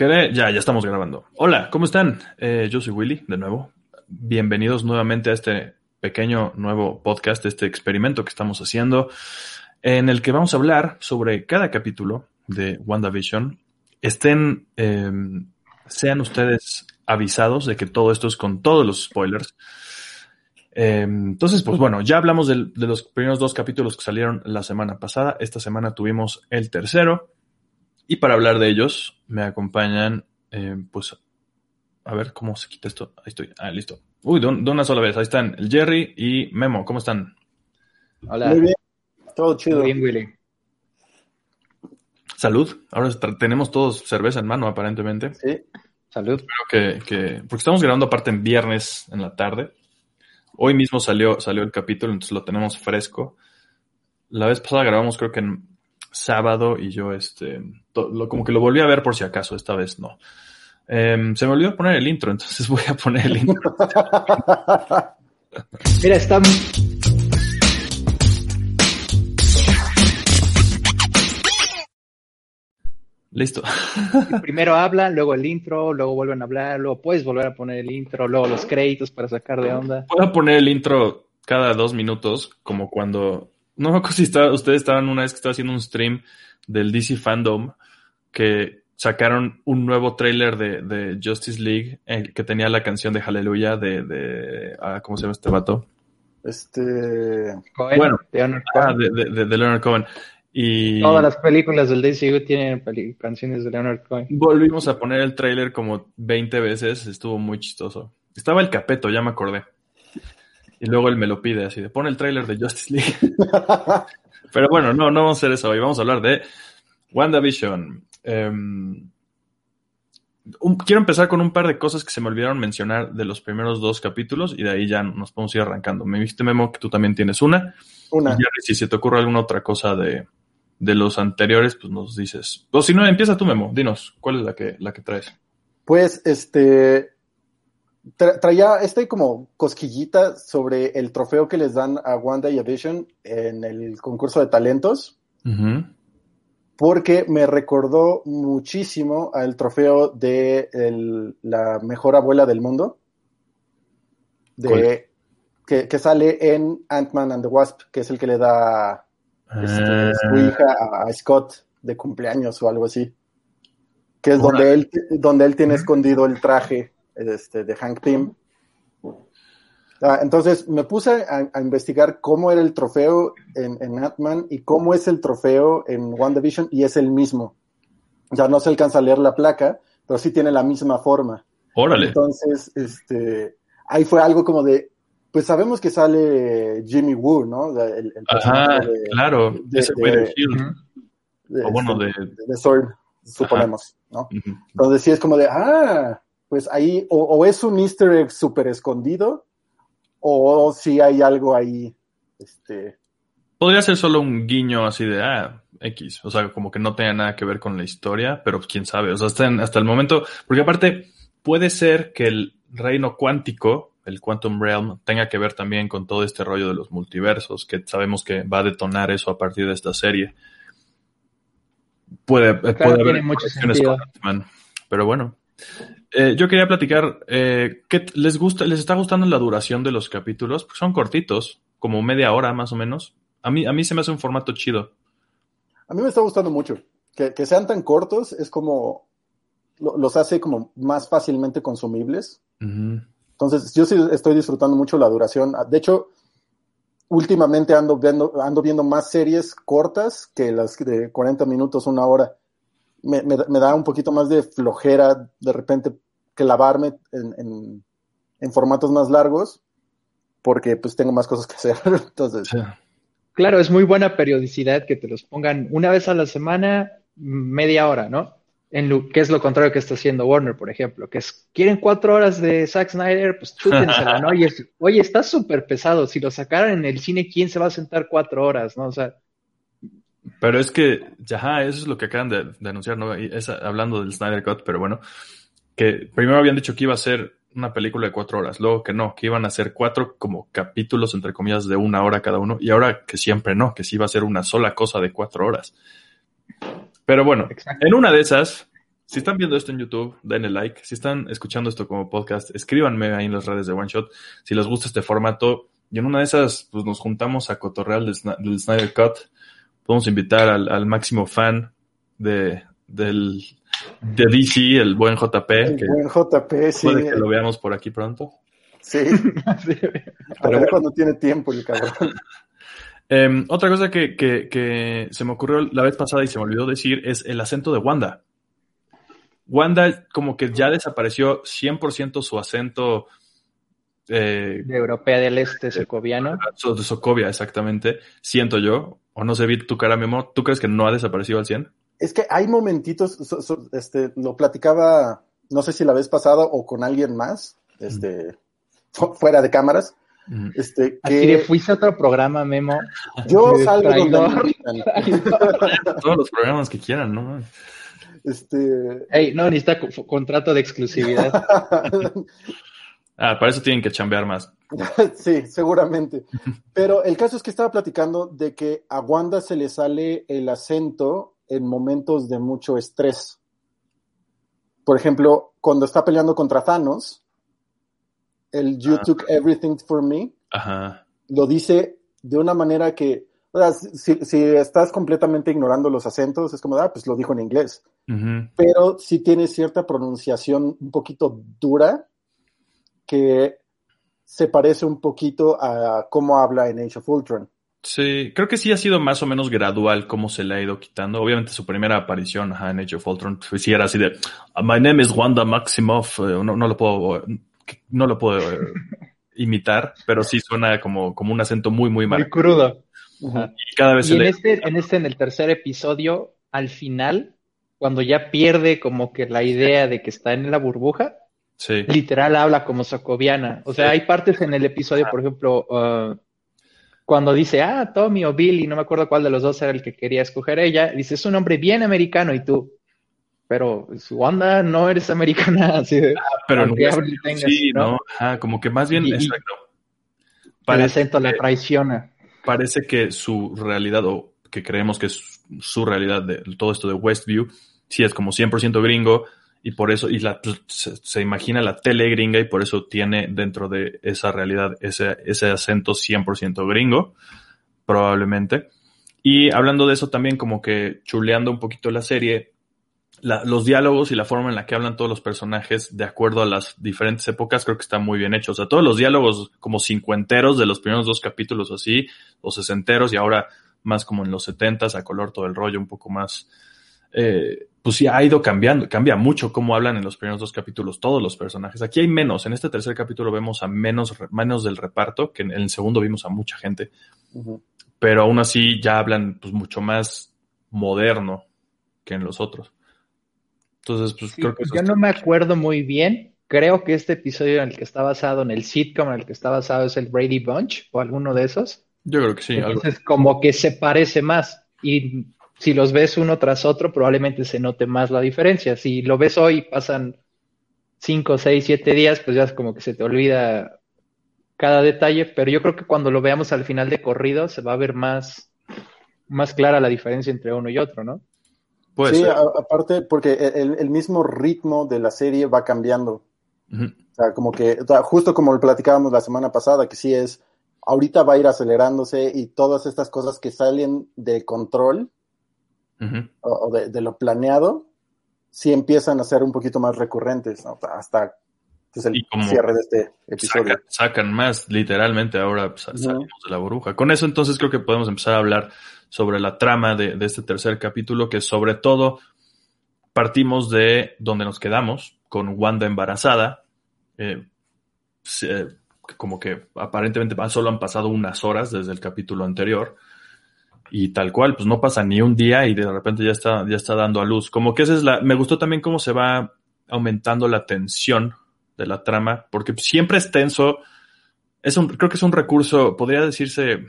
Ya, ya estamos grabando. Hola, ¿cómo están? Eh, yo soy Willy, de nuevo. Bienvenidos nuevamente a este pequeño nuevo podcast, este experimento que estamos haciendo, en el que vamos a hablar sobre cada capítulo de WandaVision. Estén, eh, sean ustedes avisados de que todo esto es con todos los spoilers. Eh, entonces, pues bueno, ya hablamos de los primeros dos capítulos que salieron la semana pasada. Esta semana tuvimos el tercero. Y para hablar de ellos, me acompañan, eh, pues, a ver cómo se quita esto. Ahí estoy. Ah, listo. Uy, de, un- de una sola vez. Ahí están el Jerry y Memo. ¿Cómo están? Hola. Muy bien, todo chido. Muy bien, Willy. Salud. Ahora tenemos todos cerveza en mano, aparentemente. Sí. Salud. Creo que, que- porque estamos grabando aparte en viernes en la tarde. Hoy mismo salió, salió el capítulo, entonces lo tenemos fresco. La vez pasada grabamos creo que en sábado y yo este to- lo, como que lo volví a ver por si acaso, esta vez no. Em, se me olvidó poner el intro, entonces voy a poner el intro. Mira, está. Listo. Primero hablan, luego el intro, luego vuelven a hablar, luego puedes volver a poner el intro, luego los créditos para sacar de onda. Voy a poner el intro cada dos minutos, como cuando. No me acuerdo si estaba- ustedes estaban una vez que estaba haciendo un stream del DC Fandom que sacaron un nuevo tráiler de, de Justice League eh, que tenía la canción de Hallelujah de, de ah, ¿cómo se llama este vato? Este. Cohen, Bueno. Leonard Ah, Cohen. de, de, de- de Leonard Cohen. Y Todas las películas del DCU tienen canciones de Leonard Cohen. volvimos a poner el tráiler como 20 veces, estuvo muy chistoso. Estaba el capeto, ya me acordé. Y luego él me lo pide así de pon el tráiler de Justice League. Pero bueno, no, no vamos a hacer eso hoy. Vamos a hablar de WandaVision. Em, un- quiero empezar con un par de cosas que se me olvidaron mencionar de los primeros dos capítulos y de ahí ya nos podemos ir arrancando. Me dijiste, Memo, que tú también tienes una. Una. Y si se te ocurre alguna otra cosa de, de los anteriores, pues nos dices. O si no, empieza tú, Memo. Dinos, ¿cuál es la que, la que traes? Pues, este. Tra- traía este como cosquillita sobre el trofeo que les dan a Wanda y a Vision en el concurso de talentos, porque me recordó muchísimo al trofeo de el- la mejor abuela del mundo. De, que, que sale en Ant-Man and the Wasp, que es el que le da este, Ah, su hija a, a Scott de cumpleaños o algo así. Que es donde él, donde él tiene escondido el traje este, de Hank Pym. Ah, entonces me puse a, a investigar cómo era el trofeo en, en Ant-Man y cómo es el trofeo en WandaVision y es el mismo. Ya no se alcanza a leer la placa, pero sí tiene la misma forma. órale. Entonces, este, ahí fue algo como de, pues sabemos que sale Jimmy Woo, ¿no? El, el Ajá, de- claro. de- Ese güey de de- Shield. Ujú. de, O bueno, este, de- de Sword, suponemos, ¿no? Entonces sí es como de, ah, pues ahí, o, o es un easter egg súper escondido, o si hay algo ahí, este, Podría ser solo un guiño así de, ah, X. O sea, como que no tenga nada que ver con la historia, pero quién sabe. O sea, hasta, en- hasta el momento, porque aparte, puede ser que el reino cuántico, el Quantum Realm, tenga que ver también con todo este rollo de los multiversos, que sabemos que va a detonar eso a partir de esta serie. Puede, eh, puede haber mucho sentido. con. Pero bueno. Eh, yo quería platicar, eh, ¿qué les gusta, les está gustando la duración de los capítulos? Porque son cortitos, como media hora más o menos. A mí, a mí se me hace un formato chido. a mí me está gustando mucho. Que, que sean tan cortos es como, lo- los hace como más fácilmente consumibles. Entonces, yo sí estoy disfrutando mucho la duración. De hecho, últimamente ando viendo, ando viendo más series cortas que las de 40 minutos, una hora. Me, me- me da un poquito más de flojera de repente clavarme en, en, en formatos más largos porque pues tengo más cosas que hacer. Entonces, Sí. Claro, es muy buena periodicidad que te los pongan una vez a la semana, media hora, ¿no? En lo, que es lo contrario que está haciendo Warner, por ejemplo, que es, quieren cuatro horas de Zack Snyder, pues chútensela, ¿no? Y es, oye, está súper pesado, si lo sacaran en el cine, ¿quién se va a sentar cuatro horas, no? O sea, Pero es que, ya, eso es lo que acaban de, de anunciar, ¿no? Y es hablando del Snyder Cut, pero bueno, que primero habían dicho que iba a ser una película de cuatro horas, luego que no, que iban a ser cuatro como capítulos, entre comillas, de una hora cada uno, y ahora que siempre no, que sí iba a ser una sola cosa de cuatro horas. Pero bueno, exacto. en una de esas, Si están viendo esto en YouTube, denle like. Si están escuchando esto como podcast, escríbanme ahí en las redes de One Shot. Si les gusta este formato, y en una de esas, pues nos juntamos a cotorreal del, Snyder Cut. Podemos invitar al, máximo fan de, del, de DC, el buen JP. El buen JP, sí. Puede que lo veamos por aquí pronto. Sí. Pero cuando tiene tiempo el cabrón. Em, otra cosa que, que, que, se me ocurrió la vez pasada y se me olvidó decir es el acento de Wanda. Wanda como que ya desapareció 100% su acento. Eh, de Europea del Este, socoviano. De Socovia, exactamente. Siento yo. O no sé, vi tu cara, Memo. ¿Tú crees que no ha desaparecido al 100? Es que hay momentitos, este, lo platicaba, no sé si la vez pasada o con alguien más, este, fuera de cámaras, este, que... fuiste a otro programa, Memo. Yo salgo donde Todos los programas que quieran, ¿no? Este... Ey, no, necesita contrato de exclusividad. ah, para eso tienen que chambear más. sí, seguramente. Pero el caso es que estaba platicando de que a Wanda se le sale el acento en momentos de mucho estrés. Por ejemplo, cuando está peleando contra Thanos, el You ah. Took Everything for Me, lo dice de una manera que, si, estás completamente ignorando los acentos, es como, ah, pues lo dijo en inglés. Pero sí tiene cierta pronunciación un poquito dura que se parece un poquito a cómo habla en Age of Ultron. Sí, creo que sí ha sido más o menos gradual cómo se le ha ido quitando. Obviamente su primera aparición en Age of Ultron pues, sí era así de My name is Wanda Maximoff. Eh, no, no lo puedo no lo puedo eh, imitar, pero sí suena como, como un acento muy, muy Muy crudo. Y cada vez en, este, en este, en el tercer episodio, al final, cuando ya pierde como que la idea de que está en la burbuja, literal habla como socoviana. O sea, hay partes en el episodio, por ejemplo, uh, cuando dice, ah, Tommy o Billy, no me acuerdo cuál de los dos era el que quería escoger ella, dice, es un hombre bien americano y tú, pero Wanda no eres americana, así de. Ah, pero no, sí, ¿no? como que más bien. exacto. el acento la traiciona. Parece que su realidad, o que creemos que es su realidad de todo esto de Westview, sí es como 100% gringo, y por eso, y la, pues, se, imagina la tele gringa, y por eso tiene dentro de esa realidad ese, ese acento 100% gringo, probablemente. Y hablando de eso también, como que chuleando un poquito la serie, los diálogos y la forma en la que hablan todos los personajes de acuerdo a las diferentes épocas creo que está muy bien hecho. O sea, todos los diálogos como cincuenteros de los primeros dos capítulos así, o sesenteros y ahora más como en los setentas a color todo el rollo, un poco más, eh, pues sí ha ido cambiando, cambia mucho cómo hablan en los primeros dos capítulos todos los personajes. Aquí hay menos, en este tercer capítulo vemos a menos, menos del reparto, que en el segundo vimos a mucha gente, pero aún así ya hablan pues mucho más moderno que en los otros. Entonces, pues creo que Yo no me acuerdo muy bien. Creo que este episodio en el que está basado, en el sitcom en el que está basado, es el Brady Bunch o alguno de esos. Yo creo que sí. Entonces, como que se parece más. Y si los ves uno tras otro, probablemente se note más la diferencia. Si lo ves hoy, pasan cinco, seis, siete días, pues ya es como que se te olvida cada detalle. Pero yo creo que cuando lo veamos al final de corrido, se va a ver más, más clara la diferencia entre uno y otro, ¿no? sí, aparte, porque el, mismo ritmo de la serie va cambiando. O sea, como que, justo como lo platicábamos la semana pasada, que sí es, ahorita va a ir acelerándose y todas estas cosas que salen de control o, de, lo planeado, sí empiezan a ser un poquito más recurrentes, hasta pues, el cierre de este episodio. Sacan, más, literalmente, ahora pues, salimos de la burbuja. Con eso entonces creo que podemos empezar a hablar sobre la trama de, este tercer capítulo, que sobre todo partimos de donde nos quedamos, con Wanda embarazada. Eh, como que aparentemente solo han pasado unas horas desde el capítulo anterior. Y tal cual, pues no pasa ni un día y de repente ya está, ya está dando a luz. Como que esa es la. Me gustó también cómo se va aumentando la tensión de la trama, porque siempre es tenso. Es un, creo que es un recurso, podría decirse,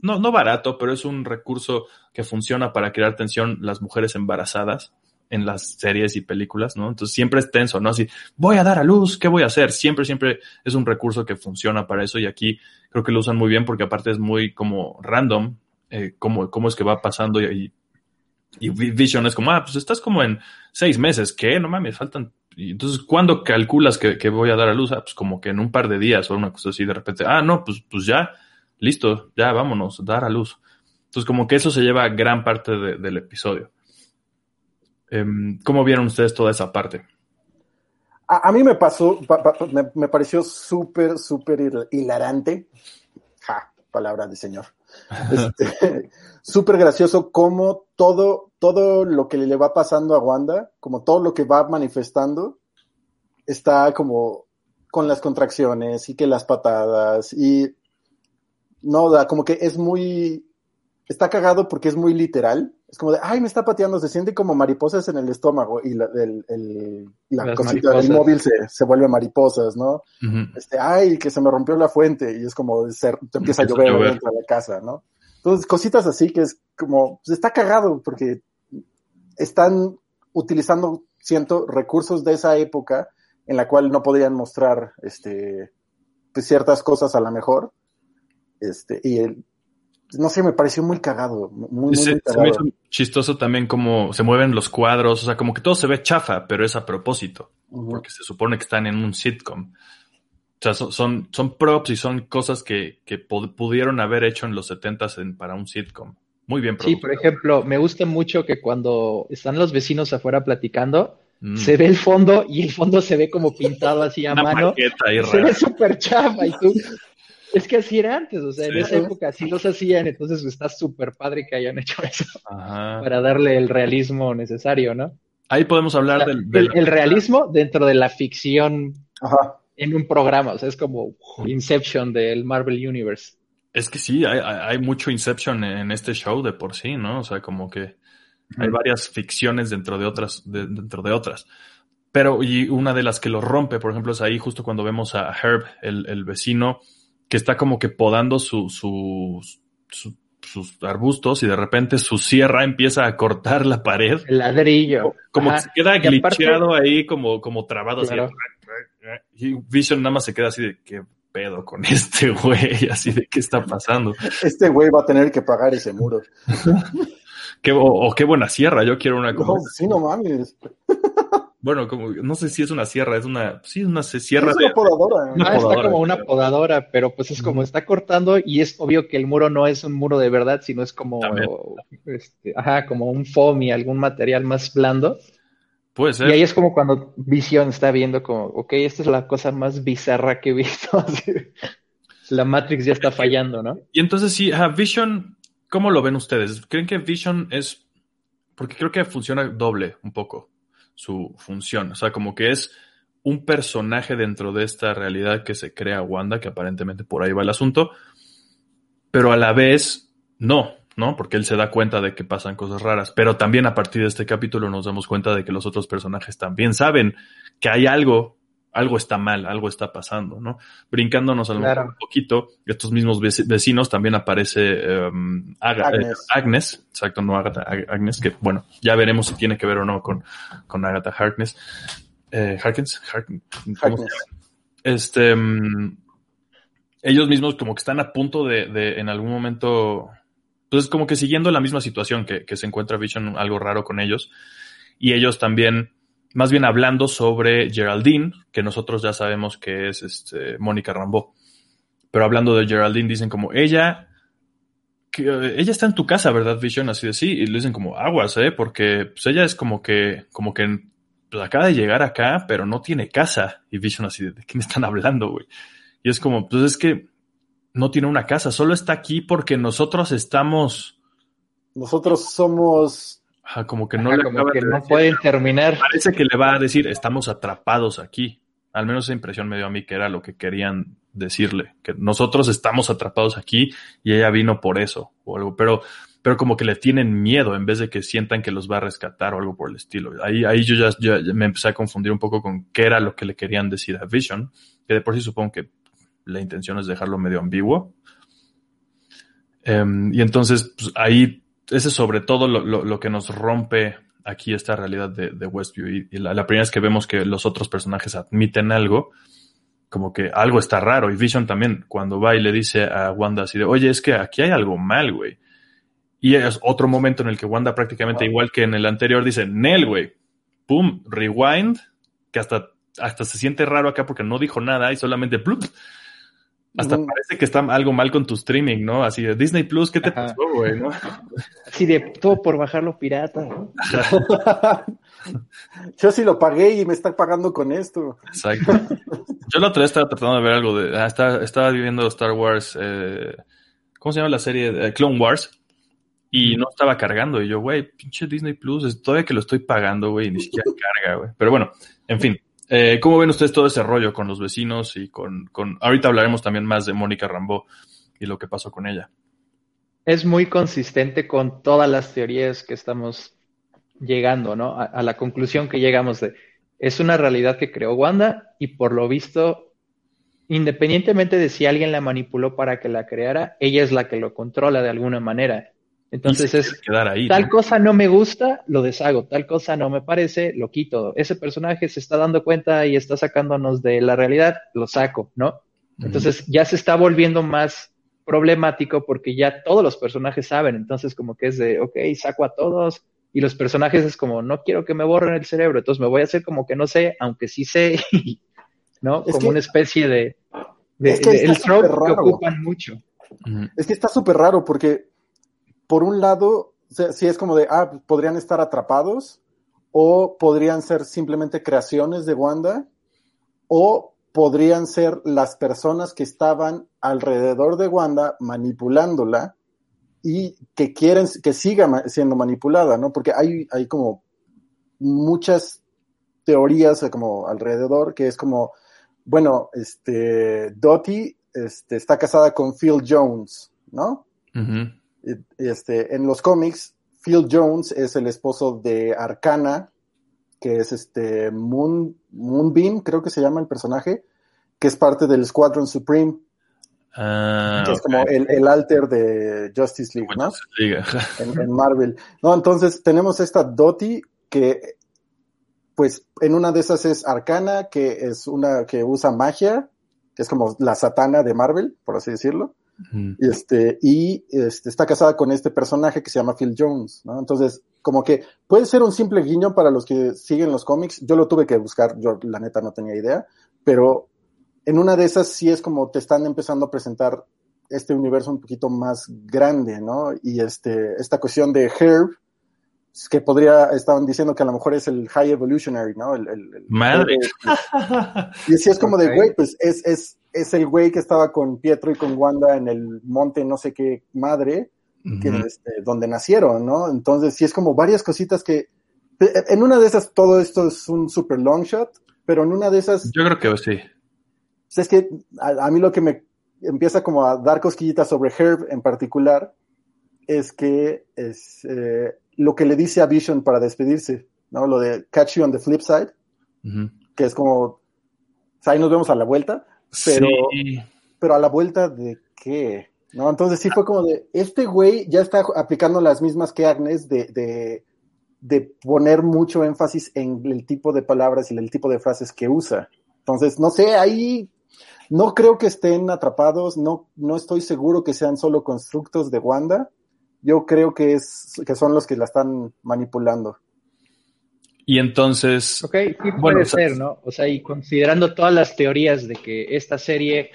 no, no barato, pero es un recurso que funciona para crear tensión las mujeres embarazadas en las series y películas, ¿no? Entonces siempre es tenso, ¿no? Así, voy a dar a luz, ¿qué voy a hacer? Siempre, siempre es un recurso que funciona para eso y aquí creo que lo usan muy bien porque aparte es muy como random, eh, cómo, cómo es que va pasando y, Y Vision es como, ah, pues estás como en seis meses, ¿qué? No mames, faltan. Entonces, ¿cuándo calculas que, que, voy a dar a luz? Ah, pues como que en un par de días o una cosa así, de repente, ah, no, pues, pues ya, listo, ya vámonos, dar a luz. Entonces, como que eso se lleva gran parte de, del episodio. Um, ¿Cómo vieron ustedes toda esa parte? A, mí me pasó, pa, pa, me, me, pareció súper, súper hilarante. Ja, palabra de señor. Este, súper gracioso cómo todo, todo lo que le va pasando a Wanda, como todo lo que va manifestando, está como con las contracciones y que las patadas y no da, como que es muy, está cagado porque es muy literal. Es como de, ay, me está pateando, se siente como mariposas en el estómago y la, el, el, la cosita del móvil se, se, vuelve mariposas, ¿no? Uh -huh. Este, ay, que se me rompió la fuente y es como, se, te empieza a llover, a llover dentro de la casa, ¿no? Entonces, cositas así que es como, pues está cagado porque están utilizando, siento, recursos de esa época en la cual no podían mostrar, este, pues ciertas cosas a la mejor. Este, y el, no sé, me pareció muy cagado. Muy, se, muy cagado. se, me hizo chistoso también como se mueven los cuadros, o sea, como que todo se ve chafa, pero es a propósito, uh -huh. porque se supone que están en un sitcom. O sea, son, son, son props y son cosas que, que pudieron haber hecho en los 70s en, para un sitcom. Muy bien producido. Sí, por ejemplo, me gusta mucho que cuando están los vecinos afuera platicando, mm. se ve el fondo y el fondo se ve como pintado así a Una mano. Ahí se ve súper chafa y tú, es que así era antes, o sea, sí. en esa época así los hacían, entonces está súper padre que hayan hecho eso Ajá. para darle el realismo necesario, ¿no? Ahí podemos hablar o sea, del, del, el, realismo dentro de la ficción Ajá. en un programa, o sea, es como Inception del Marvel Universe. Es que sí, hay, hay mucho Inception en este show de por sí, ¿no? O sea, como que hay varias ficciones dentro de otras, de, dentro de otras. Pero, y una de las que lo rompe, por ejemplo, es ahí justo cuando vemos a Herb, el, el vecino, que está como que podando su, su, su, sus arbustos y de repente su sierra empieza a cortar la pared. El ladrillo. Como Ajá. que se queda glitcheado aparte... ahí, como, como trabado claro. así. Y Vision nada más se queda así de qué pedo con este güey, así de qué está pasando. Este güey va a tener que pagar ese muro. qué, o, o, qué buena sierra, yo quiero una como. No, sí, no mames. Bueno, como, no sé si es una sierra, es una, sí, una sierra. Es una podadora. Una ah, podadora, está como una podadora, pero pues es como está cortando y es obvio que el muro no es un muro de verdad, sino es como, este, ajá, como un foam y algún material más blando. Puede ser. Y ahí es como cuando Vision está viendo como, ok, esta es la cosa más bizarra que he visto. la Matrix ya está fallando, ¿no? Y entonces sí, ajá, Vision, ¿cómo lo ven ustedes? ¿Creen que Vision es, porque creo que funciona doble un poco su función. O sea, como que es un personaje dentro de esta realidad que se crea Wanda, que aparentemente por ahí va el asunto, pero a la vez no, ¿no? Porque él se da cuenta de que pasan cosas raras, pero también a partir de este capítulo nos damos cuenta de que los otros personajes también saben que hay algo, algo está mal, algo está pasando, ¿no? Brincándonos a lo claro. un poquito, estos mismos vecinos también aparece um, Aga, Agnes. Eh, Agnes. exacto, no Agatha, Agnes, que bueno, ya veremos si tiene que ver o no con, con Agatha Harkness. Eh, Harkins, Harkins, Harkness. Este, um, ellos mismos como que están a punto de, de en algún momento, pues como que siguiendo la misma situación que, que se encuentra Vision, algo raro con ellos, y ellos también más bien hablando sobre Geraldine, que nosotros ya sabemos que es este, Mónica Rambeau. Pero hablando de Geraldine, dicen como ella, que, ella está en tu casa, ¿verdad, Vision? Así de sí, y le dicen como aguas, ¿eh? Porque pues, ella es como que, como que pues, acaba de llegar acá, pero no tiene casa. Y Vision así de, ¿de qué me están hablando, güey? Y es como, pues es que no tiene una casa, solo está aquí porque nosotros estamos. Nosotros somos Ajá, como que no Ajá, le como que no pueden terminar. Parece que le va a decir, estamos atrapados aquí. Al menos esa impresión me dio a mí que era lo que querían decirle, que nosotros estamos atrapados aquí y ella vino por eso o algo, pero, pero como que le tienen miedo en vez de que sientan que los va a rescatar o algo por el estilo. Ahí, ahí yo ya, ya me empecé a confundir un poco con qué era lo que le querían decir a Vision, que de por sí supongo que la intención es dejarlo medio ambiguo. Um, y entonces, pues, ahí ese es sobre todo lo, lo, lo, que nos rompe aquí esta realidad de, de Westview. Y, y la, la, primera vez que vemos que los otros personajes admiten algo, como que algo está raro. Y Vision también, cuando va y le dice a Wanda así de, oye, es que aquí hay algo mal, güey. Y es otro momento en el que Wanda prácticamente igual que en el anterior dice, Nel, güey, pum, rewind, que hasta, hasta se siente raro acá porque no dijo nada y solamente plup. Hasta parece que está algo mal con tu streaming, ¿no? Así de Disney Plus, ¿qué te Ajá. pasó, güey? ¿no? Así de todo por bajarlo pirata. ¿no? Yo sí lo pagué y me está pagando con esto. Exacto. Yo la otra vez estaba tratando de ver algo de. ah, estaba, estaba viviendo Star Wars. eh, ¿Cómo se llama la serie? Eh, Clone Wars. Y no estaba cargando. Y yo, güey, pinche Disney Plus, es todavía que lo estoy pagando, güey, ni siquiera carga, güey. Pero bueno, en fin. Eh, ¿Cómo ven ustedes todo ese rollo con los vecinos y con, con. Ahorita hablaremos también más de Mónica Rambeau y lo que pasó con ella. Es muy consistente con todas las teorías que estamos llegando, ¿no? A, a la conclusión que llegamos de, es una realidad que creó Wanda y por lo visto, independientemente de si alguien la manipuló para que la creara, ella es la que lo controla de alguna manera. Entonces es, quedar ahí. tal ¿no? cosa no me gusta, lo deshago, tal cosa no me parece, lo quito. Ese personaje se está dando cuenta y está sacándonos de la realidad, lo saco, ¿no? Entonces ya se está volviendo más problemático porque ya todos los personajes saben, entonces como que es de, ok, saco a todos y los personajes es como, no quiero que me borren el cerebro, entonces me voy a hacer como que no sé, aunque sí sé, ¿no? Es como que- una especie de, de- es que de- está el trope súper que raro. ocupan mucho. Es que está súper raro porque, por un lado, sí es como de, ah, podrían estar atrapados, o podrían ser simplemente creaciones de Wanda, o podrían ser las personas que estaban alrededor de Wanda manipulándola y que quieren que siga siendo manipulada, ¿no? Porque hay, hay como muchas teorías eh, como alrededor que es como, bueno, este, Dottie este, está casada con Phil Jones, ¿no? Y- Este, en los cómics, Phil Jones es el esposo de Arcana, que es este Moon, Moonbeam, creo que se llama el personaje, que es parte del Squadron Supreme, Ah, que es como el, el alter de Justice League, ¿no? Justice League, en, en Marvel. No, entonces tenemos esta Dottie que, pues, en una de esas es Arcana, que es una que usa magia, que es como la satana de Marvel, por así decirlo. Y este, y este, está casada con este personaje que se llama Phil Jones, ¿no? Entonces, como que puede ser un simple guiño para los que siguen los cómics. Yo lo tuve que buscar, yo la neta no tenía idea, pero en una de esas sí es como te están empezando a presentar este universo un poquito más grande, ¿no? Y este, esta cuestión de Herb, que podría, estaban diciendo que a lo mejor es el High Evolutionary, ¿no? El, el- el- Madre. y así es como de, güey, pues es, es, es el güey que estaba con Pietro y con Wanda en el monte no sé qué madre, que, este, donde nacieron, ¿no? Entonces sí es como varias cositas que... En una de esas todo esto es un super long shot, pero en una de esas Yo creo que sí. es que a, a mí lo que me empieza como a dar cosquillitas sobre Herb en particular es que es eh, lo que le dice a Vision para despedirse, ¿no? Lo de catch you on the flip side, que es como, o sea, ahí nos vemos a la vuelta, pero, Sí. pero a la vuelta de qué, ¿no? Entonces sí fue como de, este güey ya está aplicando las mismas que Agnes de, de, de poner mucho énfasis en el tipo de palabras y el tipo de frases que usa. Entonces, no sé, ahí no creo que estén atrapados, no, no estoy seguro que sean solo constructos de Wanda. Yo creo que es que son los que la están manipulando. Y entonces, Ok, sí puede Bueno, ser, ¿no? O sea, y considerando todas las teorías de que esta serie,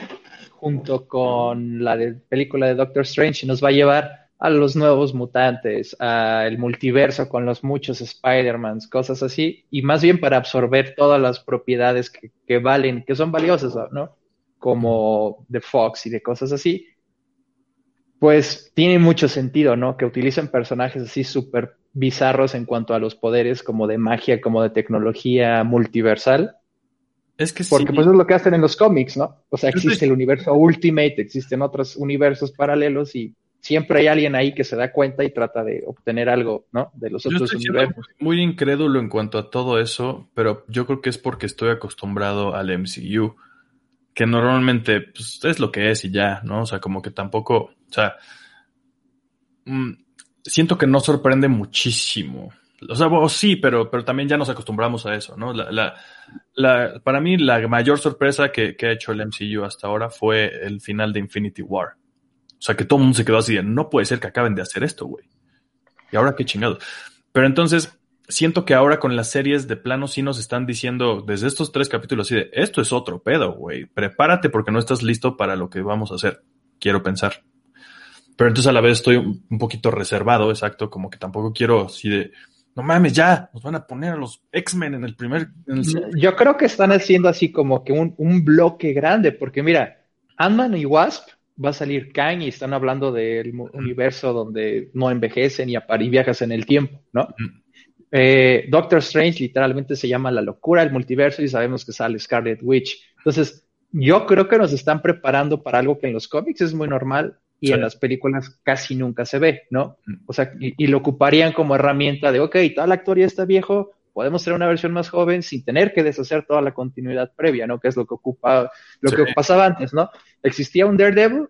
junto con la de película de Doctor Strange, nos va a llevar a los nuevos mutantes, al multiverso con los muchos Spider-Mans, cosas así, y más bien para absorber todas las propiedades que, que valen, que son valiosas, ¿no? Como de Fox y de cosas así, pues tiene mucho sentido, ¿no? Que utilicen personajes así súper bizarros en cuanto a los poderes, como de magia, como de tecnología multiversal, es que porque sí. pues es lo que hacen en los cómics, ¿no? O sea, existe el universo Ultimate, existen otros universos paralelos y siempre hay alguien ahí que se da cuenta y trata de obtener algo, ¿no? De los Yo otros universos. muy incrédulo en cuanto a todo eso, pero yo creo que es porque estoy acostumbrado al MCU, que normalmente pues, es lo que es y ya, ¿no? O sea, como que tampoco, o sea, mm, siento que no sorprende muchísimo. O sea, sí, pero, pero también ya nos acostumbramos a eso, ¿no? Para mí la mayor sorpresa que, que ha hecho el MCU hasta ahora fue el final de Infinity War. O sea, que todo el mundo se quedó así de, no puede ser que acaben de hacer esto, güey. ¿Y ahora qué chingados? Pero entonces, siento que ahora con las series de plano sí nos están diciendo desde estos tres capítulos así de, esto es otro pedo, güey. Prepárate porque no estás listo para lo que vamos a hacer. Quiero pensar. Pero entonces a la vez estoy un poquito reservado, exacto, como que tampoco quiero así de, no mames, ya, nos van a poner a los X-Men en el primer... Yo creo que están haciendo así como que un, un bloque grande, porque mira, Ant-Man y Wasp va a salir Kang y están hablando del universo donde no envejecen y, y viajas en el tiempo, ¿no? Eh, Doctor Strange literalmente se llama La locura del multiverso y sabemos que sale Scarlet Witch. Entonces, yo creo que nos están preparando para algo que en los cómics es muy normal y en las películas casi nunca se ve, ¿no? Mm. O sea, y, lo ocuparían como herramienta de, ok, tal actor ya está viejo, podemos tener una versión más joven sin tener que deshacer toda la continuidad previa, ¿no? Que es lo que ocupa, lo que pasaba antes, ¿no? Existía un Daredevil,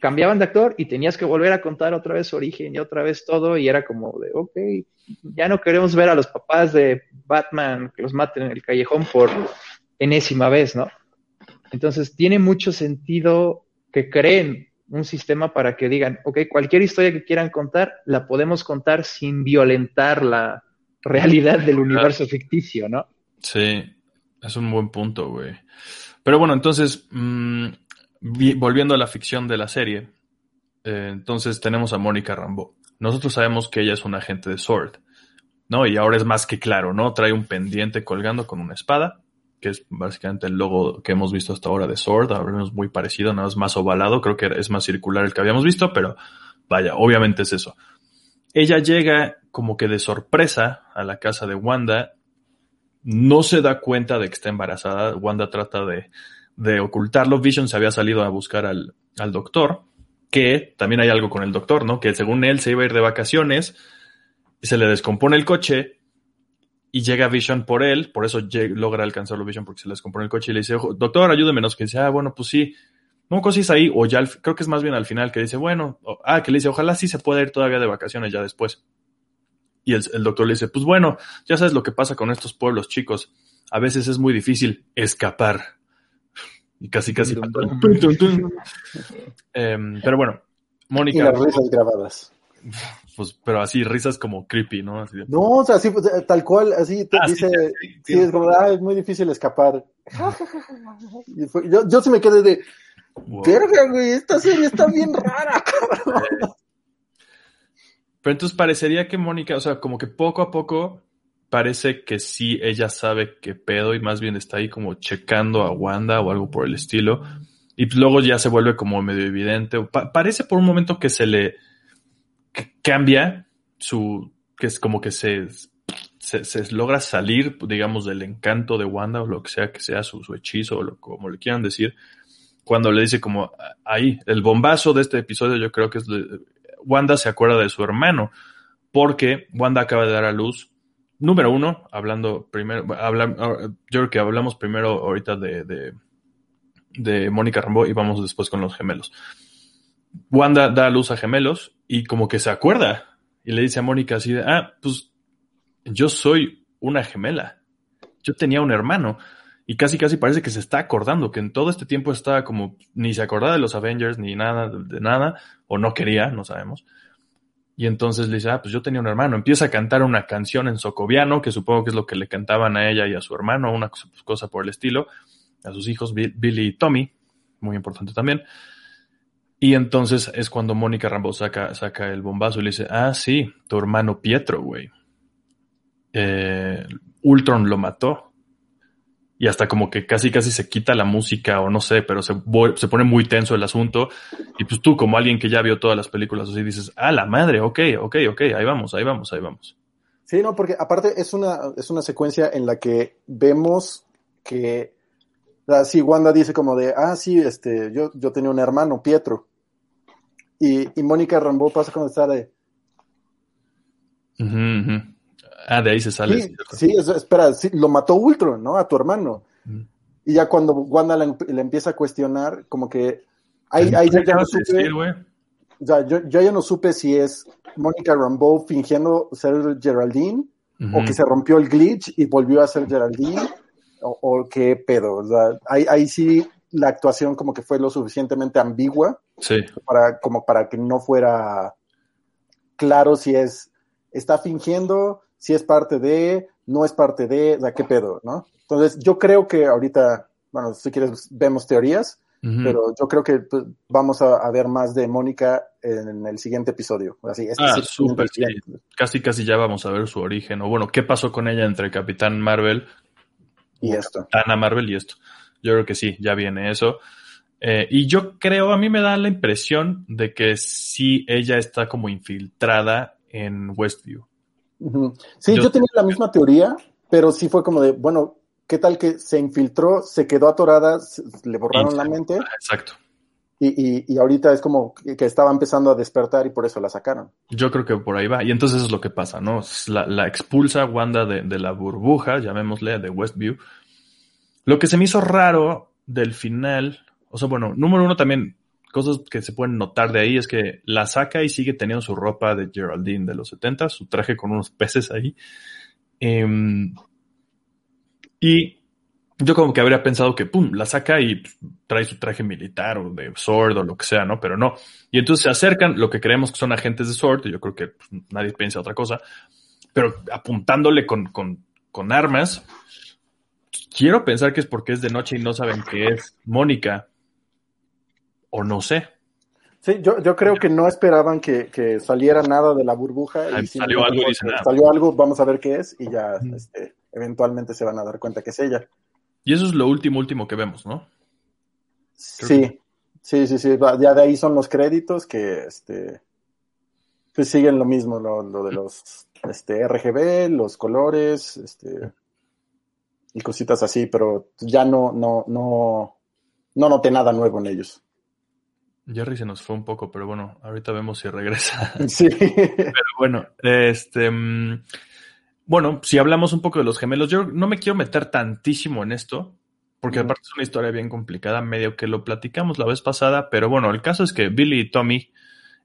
cambiaban de actor y tenías que volver a contar otra vez su origen y otra vez todo y era como de, ok, ya no queremos ver a los papás de Batman que los maten en el callejón por enésima vez, ¿no? Entonces tiene mucho sentido que creen un sistema para que digan, ok, cualquier historia que quieran contar, la podemos contar sin violentar la realidad del universo ficticio, ¿no? Sí, es un buen punto, güey. Pero bueno, entonces, mm, volviendo a la ficción de la serie, eh, entonces tenemos a Mónica Rambo. Nosotros sabemos que ella es un agente de Sword, ¿no? Y ahora es más que claro, ¿no? Trae un pendiente colgando con una espada que es básicamente el logo que hemos visto hasta ahora de Sword, es muy parecido, nada más más ovalado, creo que es más circular el que habíamos visto, pero vaya, obviamente es eso. Ella llega como que de sorpresa a la casa de Wanda, no se da cuenta de que está embarazada, Wanda trata de, de ocultarlo, Vision se había salido a buscar al, al doctor, que también hay algo con el doctor, ¿no? Que según él se iba a ir de vacaciones, y se le descompone el coche, y llega Vision por él, por eso logra alcanzarlo Vision porque se les compró el coche y le dice, doctor, ayúdeme, que dice, ah, bueno, pues sí, no cosas ahí, o ya, creo que es más bien al final que dice, bueno, ah, que le dice, ojalá sí se pueda ir todavía de vacaciones ya después. Y el, doctor le dice, pues bueno, ya sabes lo que pasa con estos pueblos chicos, a veces es muy difícil escapar. Y casi, casi. Em, pero bueno, Mónica. Y las risas grabadas. Pues, pero así, risas como creepy, ¿no? No, o sea, así, pues, tal cual, así te ah, dice, sí, es como, ah, es muy difícil escapar. yo, yo sí me quedé de, verga, güey, esta serie está bien rara, cabrón. Pero entonces parecería que Mónica, o sea, como que poco a poco parece que sí ella sabe qué pedo y más bien está ahí como checando a Wanda o algo por el estilo. Y luego ya se vuelve como medio evidente. parece por un momento que se le cambia su, que es como que se, se, logra salir, digamos, del encanto de Wanda o lo que sea que sea su, hechizo o lo, como le quieran decir, cuando le dice como ahí, el bombazo de este episodio yo creo que es, Wanda se acuerda de su hermano, porque Wanda acaba de dar a luz, número uno, hablando primero, yo creo que hablamos primero ahorita de, de, de Mónica Rambo y vamos después con los gemelos. Wanda da a luz a gemelos y como que se acuerda y le dice a Mónica así de, ah, pues yo soy una gemela. Yo tenía un hermano. Y casi casi parece que se está acordando que en todo este tiempo estaba como ni se acordaba de los Avengers ni nada de nada o no quería, no sabemos. Y entonces le dice, ah, pues yo tenía un hermano. Empieza a cantar una canción en socoviano, que supongo que es lo que le cantaban a ella y a su hermano, una cosa, por el estilo, a sus hijos Billy y Tommy, muy importante también. Y entonces es cuando Mónica Rambo saca, saca el bombazo y le dice, ah, sí, tu hermano Pietro, güey. Eh, Ultron lo mató. Y hasta como que casi casi se quita la música o no sé, pero se, se pone muy tenso el asunto. Y pues tú como alguien que ya vio todas las películas así dices, ah, la madre, ok, ok, ok, ahí vamos, ahí vamos, ahí vamos. Sí, no, porque aparte es una, es una secuencia en la que vemos que, sí, Wanda dice como de, ah, sí, este, yo, yo tenía un hermano, Pietro. Y, Mónica Rambo pasa cuando está de. Ah, de ahí se sale. Sí, espera, sí, lo mató Ultron, ¿no? A tu hermano. Y ya cuando Wanda le, empieza a cuestionar, como que. Ahí, ahí ya, no supe. o yo, yo, ya no supe si es Mónica Rambeau fingiendo ser Geraldine o que se rompió el glitch y volvió a ser Geraldine o, o qué pedo. O sea, ahí, ahí sí la actuación como que fue lo suficientemente ambigua sí. para, como para que no fuera claro si es está fingiendo, si es parte de, no es parte de, sea, qué pedo, ¿no? Entonces, yo creo que ahorita, bueno, si quieres, vemos teorías, pero yo creo que pues, vamos a, a, ver más de Mónica en el siguiente episodio. Así, este ah, súper, sí. Casi, casi ya vamos a ver su origen. O bueno, ¿qué pasó con ella entre Capitán Marvel y esto? Capitana Marvel y esto. Yo creo que sí, ya viene eso. Eh, y yo creo, a mí me da la impresión de que sí ella está como infiltrada en Westview. Sí, yo, yo tenía la misma teoría, pero sí fue como de, bueno, ¿qué tal que se infiltró, se quedó atorada, le borraron la mente? Exacto. Y, y, y, ahorita es como que estaba empezando a despertar y por eso la sacaron. Yo creo que por ahí va. Y entonces eso es lo que pasa, ¿no? La, la expulsa Wanda de, de, la burbuja, llamémosle, de Westview. Lo que se me hizo raro del final, o sea, bueno, número uno también, cosas que se pueden notar de ahí es que la saca y sigue teniendo su ropa de Geraldine de los 70, su traje con unos peces ahí. Eh, y yo como que habría pensado que, pum, la saca y trae su traje militar o de Sword o lo que sea, ¿no? Pero no. Y entonces se acercan, lo que creemos que son agentes de Sword, yo creo que pues, nadie piensa otra cosa, pero apuntándole con, con, con armas. Quiero pensar que es porque es de noche y no saben que es Mónica. O no sé. Sí, yo, yo creo que no esperaban que, que saliera nada de la burbuja. y salió algo dice nada. Salió algo, vamos a ver qué es, y ya este, eventualmente se van a dar cuenta que es ella. Y eso es lo último, último que vemos, ¿no? sí, que... sí, sí, sí. Ya de ahí son los créditos que este pues siguen lo mismo, lo, lo de los este, RGB, los colores, este y cositas así, pero ya no, no, no, no noté nada nuevo en ellos. Jerry se nos fue un poco, pero bueno, ahorita vemos si regresa. Sí. Pero bueno, este. Bueno, si hablamos un poco de los gemelos, yo no me quiero meter tantísimo en esto, porque uh -huh. aparte es una historia bien complicada, medio que lo platicamos la vez pasada, pero bueno, el caso es que Billy y Tommy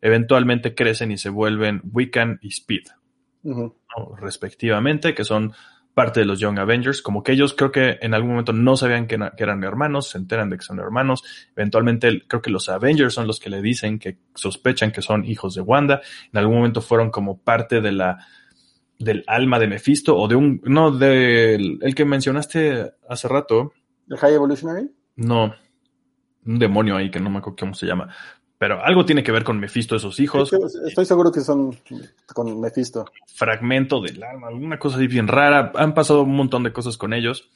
eventualmente crecen y se vuelven Wiccan y Speed, uh -huh. ¿no? respectivamente, que son parte de los Young Avengers, como que ellos creo que en algún momento no sabían que, que, eran hermanos, se enteran de que son hermanos, eventualmente creo que los Avengers son los que le dicen que sospechan que son hijos de Wanda, en algún momento fueron como parte de la del alma de Mephisto o de un, no, del el que mencionaste hace rato. ¿El High Evolutionary? No, un demonio ahí que no me acuerdo cómo se llama. Pero algo tiene que ver con Mephisto, esos hijos. Estoy, estoy seguro que son con Mephisto. Fragmento del alma, alguna cosa así bien rara. Han pasado un montón de cosas con ellos.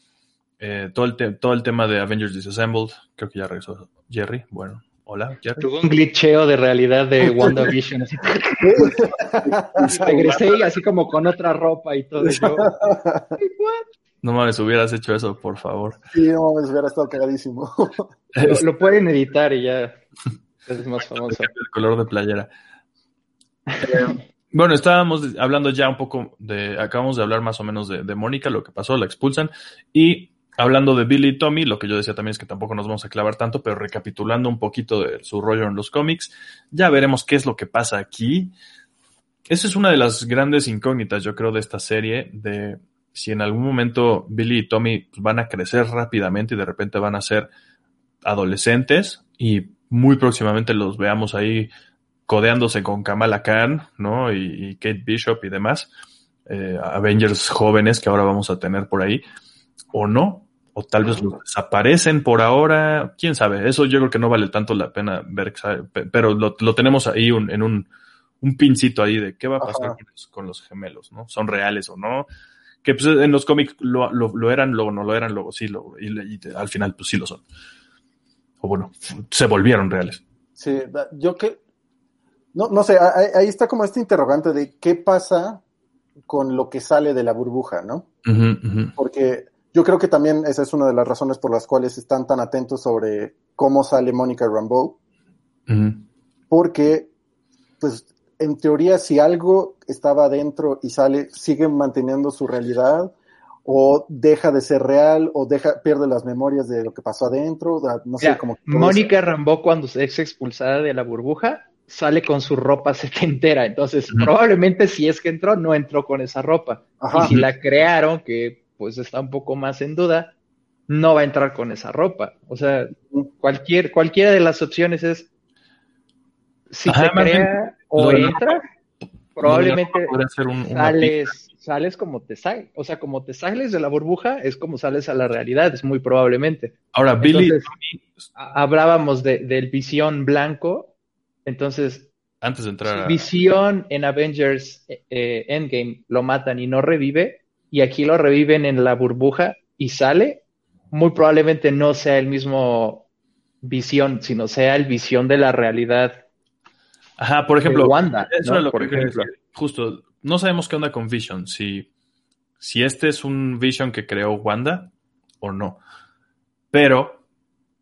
Eh, todo, el todo el tema de Avengers Disassembled, creo que ya regresó Jerry. Bueno, Hola, Jerry. Tuvo un glitcheo de realidad de WandaVision. Así. Regresé y así como con otra ropa y todo. Yo, no mames, hubieras hecho eso, por favor. Sí, no mames, hubiera estado cagadísimo. Lo, lo, pueden editar y ya es más famoso. El color de playera. bueno, estábamos hablando ya un poco de, acabamos de hablar más o menos de, de Mónica, lo que pasó, la expulsan, y hablando de Billy y Tommy, lo que yo decía también es que tampoco nos vamos a clavar tanto, pero recapitulando un poquito de su rollo en los cómics, ya veremos qué es lo que pasa aquí. Esa es una de las grandes incógnitas, yo creo, de esta serie, de si en algún momento Billy y Tommy van a crecer rápidamente y de repente van a ser adolescentes y muy próximamente los veamos ahí codeándose con Kamala Khan, ¿no? Y, y Kate Bishop y demás, eh, Avengers jóvenes que ahora vamos a tener por ahí, o no, o tal vez los desaparecen por ahora, quién sabe, eso yo creo que no vale tanto la pena ver, pero lo, lo tenemos ahí un, en un, un, pincito ahí de qué va a pasar con los, con los, gemelos, ¿no? ¿Son reales o no? Que pues en los cómics lo, lo, lo, eran, luego no lo eran, luego sí, lo, y, y, al final pues sí lo son. O bueno, se volvieron reales. Sí, yo que, no, no sé, ahí, ahí está como este interrogante de qué pasa con lo que sale de la burbuja, ¿no? Uh -huh, uh -huh. Porque yo creo que también esa es una de las razones por las cuales están tan atentos sobre cómo sale Mónica Rambeau. Uh -huh. Porque, pues, en teoría, si algo estaba adentro y sale, sigue manteniendo su realidad, o deja de ser real, o deja, pierde las memorias de lo que pasó adentro, no sé cómo. Mónica Rambeau, cuando se es expulsada de la burbuja, sale con su ropa setentera. Entonces, uh -huh. probablemente si es que entró, no entró con esa ropa. Ajá. Y si la crearon, que pues está un poco más en duda, no va a entrar con esa ropa. O sea, cualquier, cualquiera de las opciones es si Ajá, se crea o entra, probablemente sales, sales como te sales, o sea, como te sales de la burbuja, es como sales a la realidad, es muy probablemente. Ahora, Billy, Entonces- Ha- Hablábamos de, del visión blanco, entonces, antes de entrar a... visión en Avengers eh, eh, Endgame lo matan y no revive, y aquí lo reviven en la burbuja y sale, muy probablemente no sea el mismo visión, sino sea el visión de la realidad Ajá, por de ejemplo, Wanda, eso ¿no? era lo Por que ejemplo. decir. Justo, no sabemos qué onda con Vision, si, si este es un Vision que creó Wanda o no. Pero,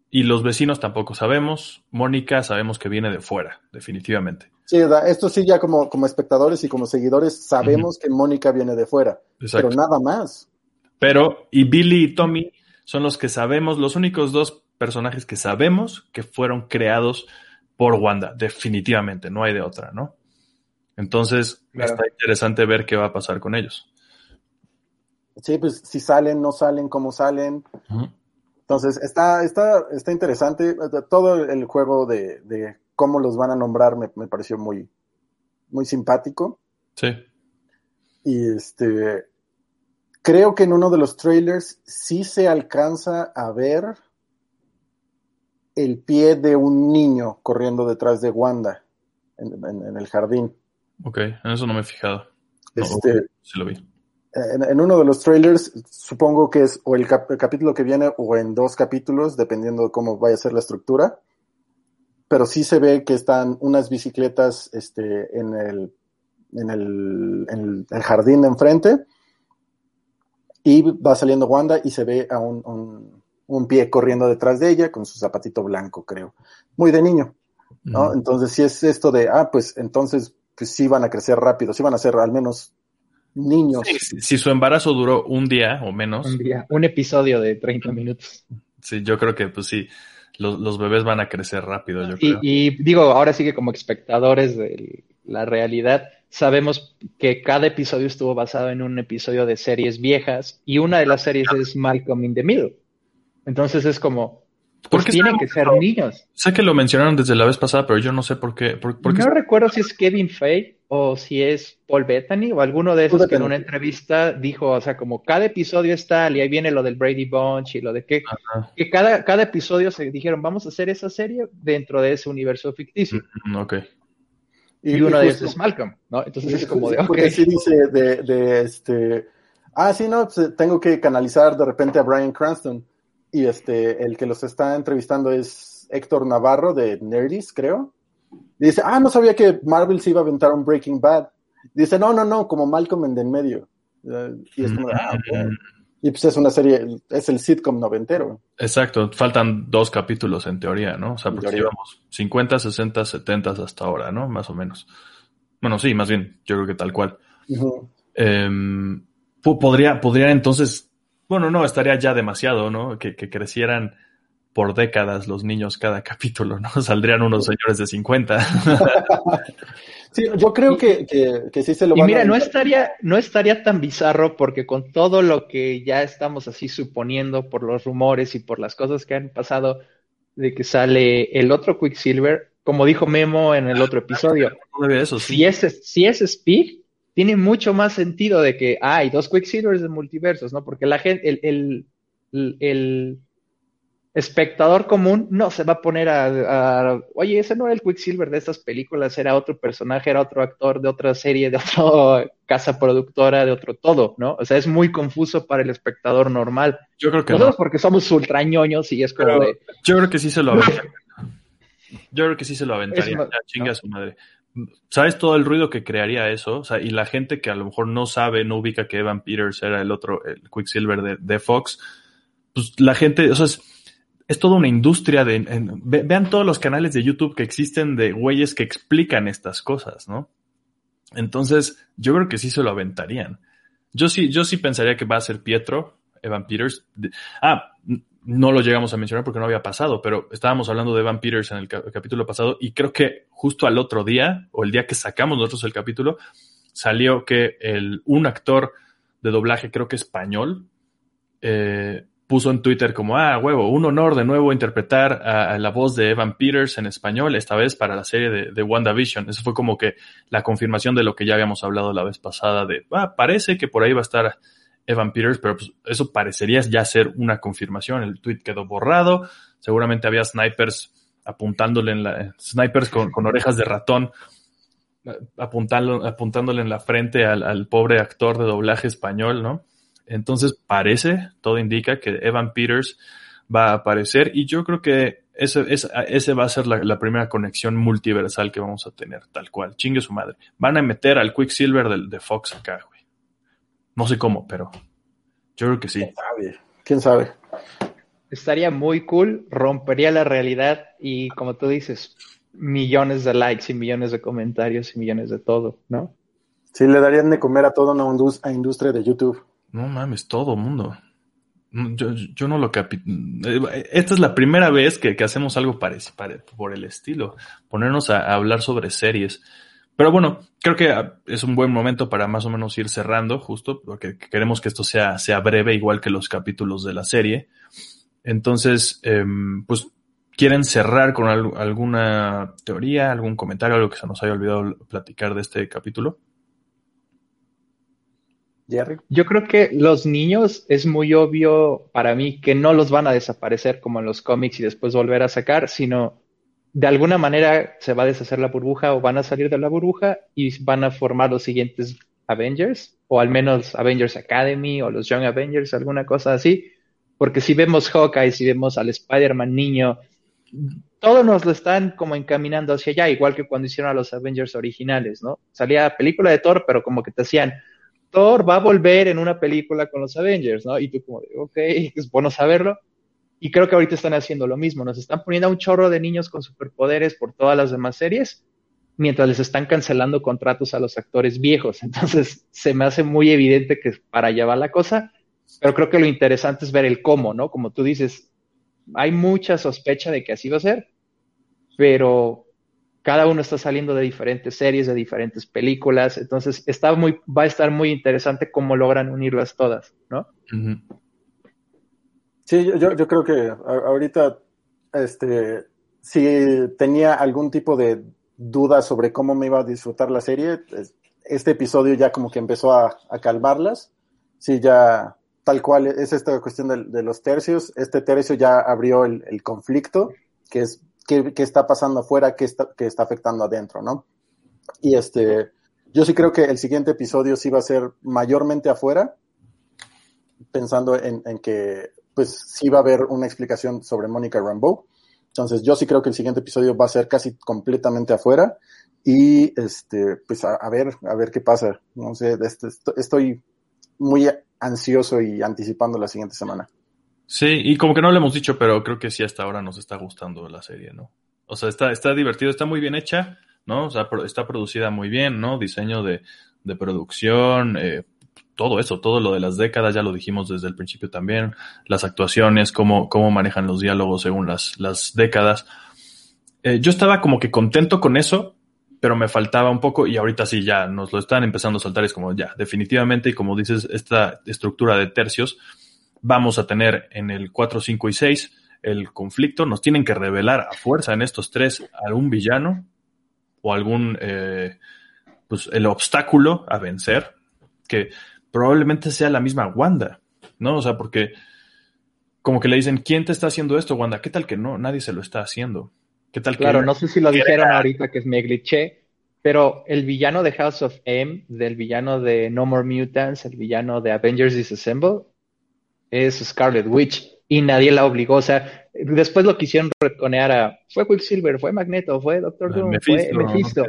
y los vecinos tampoco sabemos, Mónica sabemos que viene de fuera, definitivamente. Sí, esto sí ya como, como espectadores y como seguidores sabemos que Mónica viene de fuera, Exacto. pero nada más. Pero, y Billy y Tommy son los que sabemos, los únicos dos personajes que sabemos que fueron creados por Wanda, definitivamente, no hay de otra, ¿no? Entonces, Claro. está interesante ver qué va a pasar con ellos. Sí, pues si salen, no salen, cómo salen. Entonces, está, está, está interesante. Todo el juego de, de cómo los van a nombrar me, me pareció muy, muy simpático. Sí. Y este, creo que en uno de los trailers sí se alcanza a ver el pie de un niño corriendo detrás de Wanda en, en- en el jardín. Ok, en eso no me he fijado. No, Este, sí lo vi. en, en uno de los trailers, supongo que es o el, cap- el capítulo que viene o en dos capítulos, dependiendo de cómo vaya a ser la estructura. Pero sí se ve que están unas bicicletas este, en, el, en, el, en el- jardín de enfrente. Y va saliendo Wanda y se ve a un, un- un pie corriendo detrás de ella con su zapatito blanco, creo. Muy de niño. ¿no? Mm. Entonces, si es esto de, ah, pues entonces, pues sí van a crecer rápido, sí van a ser al menos niños. Sí, si, si su embarazo duró un día o menos, Un día, un episodio de 30 minutos. sí, yo creo que pues sí, los, los bebés van a crecer rápido, yo Y, creo. y digo, ahora sí que como espectadores de la realidad, sabemos que cada episodio estuvo basado en un episodio de series viejas y una de las series es Malcolm in the Middle. Entonces es como, ¿Por pues qué tienen que ser niños. Sé que lo mencionaron desde la vez pasada, pero yo no sé por qué. Por, por qué No recuerdo si es Kevin Feige o si es Paul Bettany o alguno de esos que en una entrevista dijo, o sea, como cada episodio es tal y ahí viene lo del Brady Bunch y lo de que, cada, cada episodio se dijeron, vamos a hacer esa serie dentro de ese universo ficticio. Mm, Ok. Y, uno de ellos es Malcolm, ¿no? Entonces es como de. Porque sí dice de, de este. Ah, sí, no, pues, tengo que canalizar de repente a Brian Cranston. Y este, el que los está entrevistando es Héctor Navarro de Nerdist, creo. Dice, ah, no sabía que Marvel se iba a aventar un Breaking Bad. Dice, no, no, no, como Malcolm en en medio. Y es como, ah, ok. Mm, Y pues es una serie, es el sitcom noventero. Exacto, faltan dos capítulos en teoría, ¿no? O sea, porque llevamos 50, 60, 70 hasta ahora, ¿no? Más o menos. Bueno, sí, más bien, yo creo que tal cual. Em, po- podría, podría entonces, bueno, no, estaría ya demasiado, ¿no? Que, que crecieran por décadas los niños cada capítulo, ¿no? Saldrían unos señores de 50. Sí, yo creo que, que, que sí se lo Y van mira, a no estaría, no estaría tan bizarro porque con todo lo que ya estamos así suponiendo por los rumores y por las cosas que han pasado de que sale el otro Quicksilver, como dijo Memo en el otro episodio, Todavía eso, sí. si es, si es Speed, tiene mucho más sentido de que ah, hay dos Quicksilvers de multiversos, ¿no? Porque la gente, el, el, el, el espectador común no se va a poner a, a, oye, ese no era el Quicksilver de estas películas, era otro personaje, era otro actor de otra serie, de otra casa productora, de otro todo, ¿no? O sea, es muy confuso para el espectador normal. Yo creo que Nosotros no. porque somos ultra ñoños y es como Pero de, yo creo que sí se lo aventaría. Yo creo que sí se lo aventaría. Es Ya, chinga su madre. ¿Sabes todo el ruido que crearía eso? O sea, y la gente que a lo mejor no sabe, no ubica que Evan Peters era el otro, el Quicksilver de, de Fox, pues la gente, o sea, es, es toda una industria de... vean todos los canales de YouTube que existen de güeyes que explican estas cosas, ¿no? Entonces, yo creo que sí se lo aventarían. Yo sí, yo sí pensaría que va a ser Pietro, Evan Peters. Ah, no lo llegamos a mencionar porque no había pasado, pero estábamos hablando de Evan Peters en el, ca- capítulo pasado y creo que justo al otro día, o el día que sacamos nosotros el capítulo, salió que el, un actor de doblaje, creo que español, eh, puso en Twitter como, ah, huevo, un honor de nuevo interpretar a, la voz de Evan Peters en español, esta vez para la serie de, de, WandaVision. Eso fue como que la confirmación de lo que ya habíamos hablado la vez pasada de, ah, parece que por ahí va a estar Evan Peters, pero pues eso parecería ya ser una confirmación. El tweet quedó borrado, seguramente había snipers apuntándole en la, snipers con, con orejas de ratón apuntando, apuntándole en la frente al, al pobre actor de doblaje español, ¿no? Entonces parece, todo indica que Evan Peters va a aparecer y yo creo que ese, ese, va a ser la, primera conexión multiversal que vamos a tener, tal cual. Chingue su madre. Van a meter al Quicksilver de, de Fox acá, güey. No sé cómo, pero yo creo que sí. ¿Quién sabe? ¿Quién sabe? Estaría muy cool, rompería la realidad y como tú dices, millones de likes y millones de comentarios y millones de todo, ¿no? Sí, le darían de comer a toda una industria de YouTube. No mames, todo mundo. Yo, yo no lo capi... Esta es la primera vez que, que hacemos algo parecido por el estilo. Ponernos a, hablar sobre series. Pero bueno, creo que ah, es un buen momento para más o menos ir cerrando, justo, porque queremos que esto sea, sea breve, igual que los capítulos de la serie. Entonces, em, pues, ¿quieren cerrar con alguna teoría, algún comentario, algo que se nos haya olvidado platicar de este capítulo? Yo creo que los niños es muy obvio para mí que no los van a desaparecer como en los cómics y después volver a sacar, sino de alguna manera se va a deshacer la burbuja o van a salir de la burbuja y van a formar los siguientes Avengers, o al menos Avengers Academy o los Young Avengers, alguna cosa así. Porque si vemos Hawkeye, si vemos al Spider-Man niño, todos nos lo están como encaminando hacia allá, igual que cuando hicieron a los Avengers originales, ¿no? Salía película de Thor, pero como que te hacían, Thor va a volver en una película con los Avengers, ¿no? Y tú como, ok, es bueno saberlo. Y creo que ahorita están haciendo lo mismo, nos están poniendo a un chorro de niños con superpoderes por todas las demás series, mientras les están cancelando contratos a los actores viejos. Entonces, se me hace muy evidente que para allá va la cosa, pero creo que lo interesante es ver el cómo, ¿no? Como tú dices, hay mucha sospecha de que así va a ser, pero cada uno está saliendo de diferentes series, de diferentes películas, entonces está muy, va a estar muy interesante cómo logran unirlas todas, ¿no? Sí, yo, creo que ahorita, este, si tenía algún tipo de duda sobre cómo me iba a disfrutar la serie, este episodio ya como que empezó a, calmarlas. Sí, ya tal cual es esta cuestión de, los tercios. Este tercio ya abrió el, el conflicto, que es qué, está pasando afuera, qué está, qué está afectando adentro, ¿no? Y este, yo sí creo que el siguiente episodio sí va a ser mayormente afuera, pensando en, que, pues, sí va a haber una explicación sobre Mónica Rambeau. Entonces, yo sí creo que el siguiente episodio va a ser casi completamente afuera. Y, este, pues, a, ver, a ver qué pasa. No sé, este, estoy muy ansioso y anticipando la siguiente semana. Sí, y como que no lo hemos dicho, pero creo que sí hasta ahora nos está gustando la serie, ¿no? O sea, está, está divertido, está muy bien hecha, ¿no? O sea, está producida muy bien, ¿no? Diseño de, de producción, eh, todo eso, todo lo de las décadas, ya lo dijimos desde el principio también, las actuaciones, cómo, cómo manejan los diálogos según las, las décadas. Eh, yo estaba como que contento con eso, pero me faltaba un poco y ahorita sí ya nos lo están empezando a soltar, es como ya, definitivamente, y como dices, esta estructura de tercios, vamos a tener en el 4, 5 y 6 el conflicto. Nos tienen que revelar a fuerza en estos tres algún villano o algún, eh, pues el obstáculo a vencer, que probablemente sea la misma Wanda, ¿no? O sea, porque como que le dicen, ¿quién te está haciendo esto, Wanda? ¿Qué tal que no? Nadie se lo está haciendo. ¿Qué tal claro, no sé si lo dijeron ahorita que me glitché, pero el villano de House of M, del villano de No More Mutants, el villano de Avengers Disassemble, es Scarlet Witch y nadie la obligó. O sea, después lo quisieron retconear a. Fue Quicksilver, fue Magneto, fue Doctor Doom, fue Mephisto.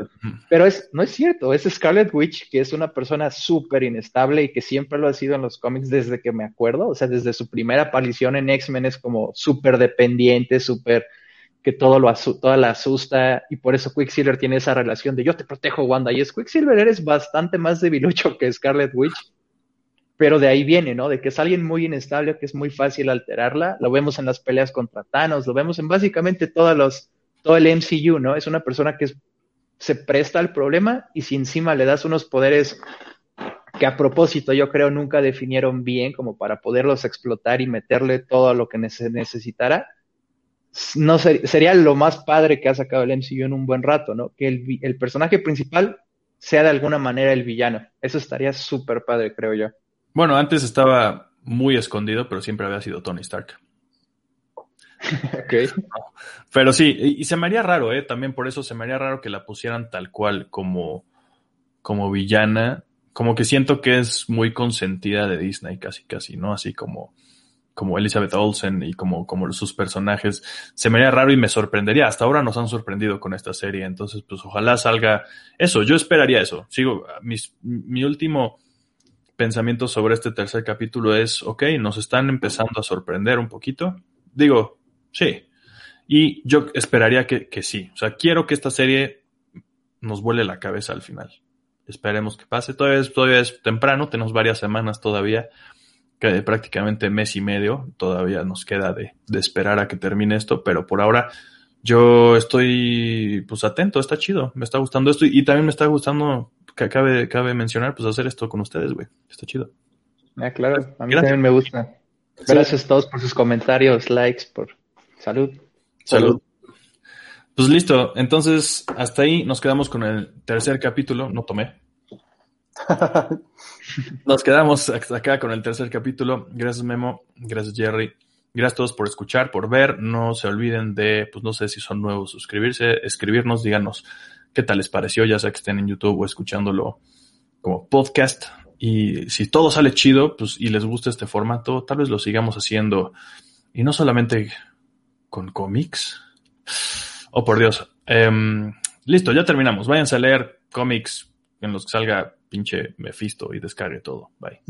Pero es, no es cierto, es Scarlet Witch, que es una persona súper inestable y que siempre lo ha sido en los cómics desde que me acuerdo. O sea, desde su primera aparición en X-Men es como súper dependiente, súper que todo lo toda la asusta y por eso Quicksilver tiene esa relación de yo te protejo Wanda y es Quicksilver eres bastante más debilucho que Scarlet Witch pero de ahí viene, ¿no? De que es alguien muy inestable, que es muy fácil alterarla. Lo vemos en las peleas contra Thanos, lo vemos en básicamente todos los, todo el MCU, ¿no? Es una persona que se presta al problema y si encima le das unos poderes que a propósito yo creo nunca definieron bien como para poderlos explotar y meterle todo lo que se necesitara. No sería lo más padre que ha sacado el MCU en un buen rato, ¿no? Que el, el personaje principal sea de alguna manera el villano. Eso estaría súper padre, creo yo. Bueno, antes estaba muy escondido, pero siempre había sido Tony Stark. okay. Pero sí, y, se me haría raro, ¿eh? También por eso se me haría raro que la pusieran tal cual como, como villana. Como que siento que es muy consentida de Disney, casi, casi, ¿no? Así como, como Elizabeth Olsen y como, como sus personajes. Se me haría raro y me sorprendería. Hasta ahora nos han sorprendido con esta serie. Entonces, pues ojalá salga eso. Yo esperaría eso. Sigo, mis, mi último pensamiento sobre este tercer capítulo es, ok, nos están empezando a sorprender un poquito. Digo, sí. Y yo esperaría que, que sí. O sea, quiero que esta serie nos vuele la cabeza al final. Esperemos que pase. Todavía es, todavía es temprano, tenemos varias semanas todavía, que prácticamente mes y medio todavía nos queda de, de esperar a que termine esto, pero por ahora yo estoy pues atento, está chido, me está gustando esto y, también me está gustando que cabe, cabe mencionar, pues hacer esto con ustedes, güey. Está chido. Ah, claro, a mí también me gusta. Gracias a todos por sus comentarios, likes, por salud. Salud. Pues listo, entonces hasta ahí nos quedamos con el tercer capítulo, no tomé. nos quedamos hasta acá con el tercer capítulo. Gracias Memo, gracias Jerry. Gracias a todos por escuchar, por ver. No se olviden de, pues no sé si son nuevos, suscribirse, escribirnos, díganos qué tal les pareció, ya sea que estén en YouTube o escuchándolo como podcast. Y si todo sale chido, pues y les gusta este formato, tal vez lo sigamos haciendo. Y no solamente con cómics. Oh, por Dios. Em, listo, ya terminamos. Váyanse a leer cómics en los que salga pinche Mephisto y descargue todo. Bye.